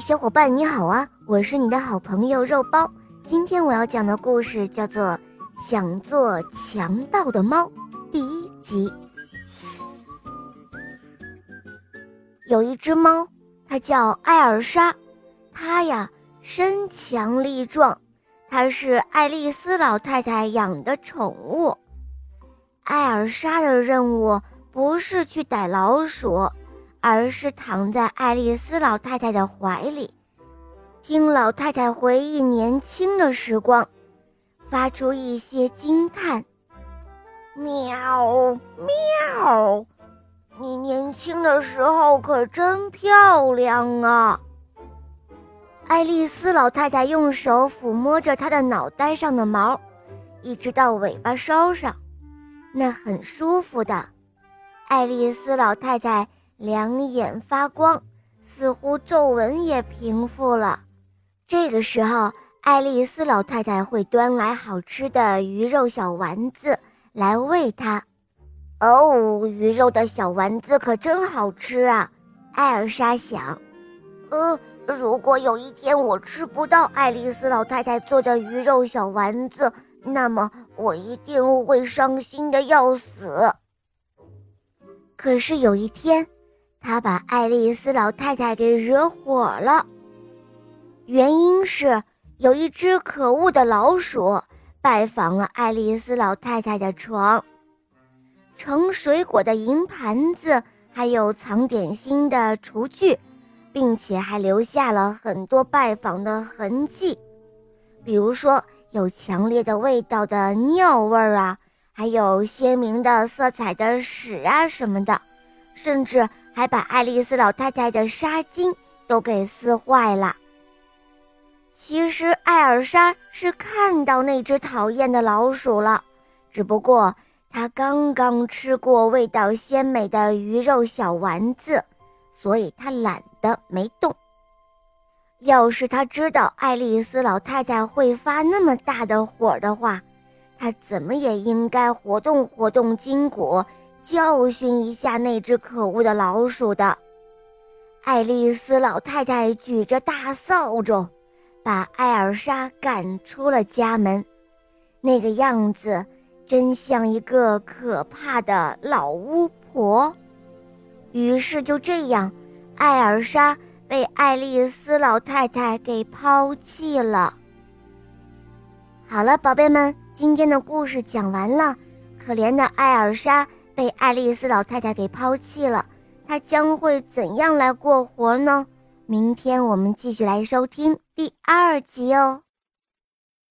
小伙伴你好啊！我是你的好朋友肉包。今天我要讲的故事叫做《想做强盗的猫》第一集。有一只猫，它叫艾尔莎，它呀身强力壮，它是爱丽丝老太太养的宠物。艾尔莎的任务不是去逮老鼠。而是躺在爱丽丝老太太的怀里，听老太太回忆年轻的时光，发出一些惊叹：“喵喵，你年轻的时候可真漂亮啊！”爱丽丝老太太用手抚摸着她的脑袋上的毛，一直到尾巴梢上，那很舒服的。爱丽丝老太太。两眼发光，似乎皱纹也平复了。这个时候，爱丽丝老太太会端来好吃的鱼肉小丸子来喂它。哦，鱼肉的小丸子可真好吃啊！艾尔莎想。呃，如果有一天我吃不到爱丽丝老太太做的鱼肉小丸子，那么我一定会伤心的要死。可是有一天。他把爱丽丝老太太给惹火了，原因是有一只可恶的老鼠拜访了爱丽丝老太太的床，盛水果的银盘子，还有藏点心的厨具，并且还留下了很多拜访的痕迹，比如说有强烈的味道的尿味儿啊，还有鲜明的色彩的屎啊什么的，甚至。还把爱丽丝老太太的纱巾都给撕坏了。其实艾尔莎是看到那只讨厌的老鼠了，只不过她刚刚吃过味道鲜美的鱼肉小丸子，所以她懒得没动。要是她知道爱丽丝老太太会发那么大的火的话，她怎么也应该活动活动筋骨。教训一下那只可恶的老鼠的，爱丽丝老太太举着大扫帚，把艾尔莎赶出了家门。那个样子，真像一个可怕的老巫婆。于是就这样，艾尔莎被爱丽丝老太太给抛弃了。好了，宝贝们，今天的故事讲完了。可怜的艾尔莎。被爱丽丝老太太给抛弃了，她将会怎样来过活呢？明天我们继续来收听第二集哦。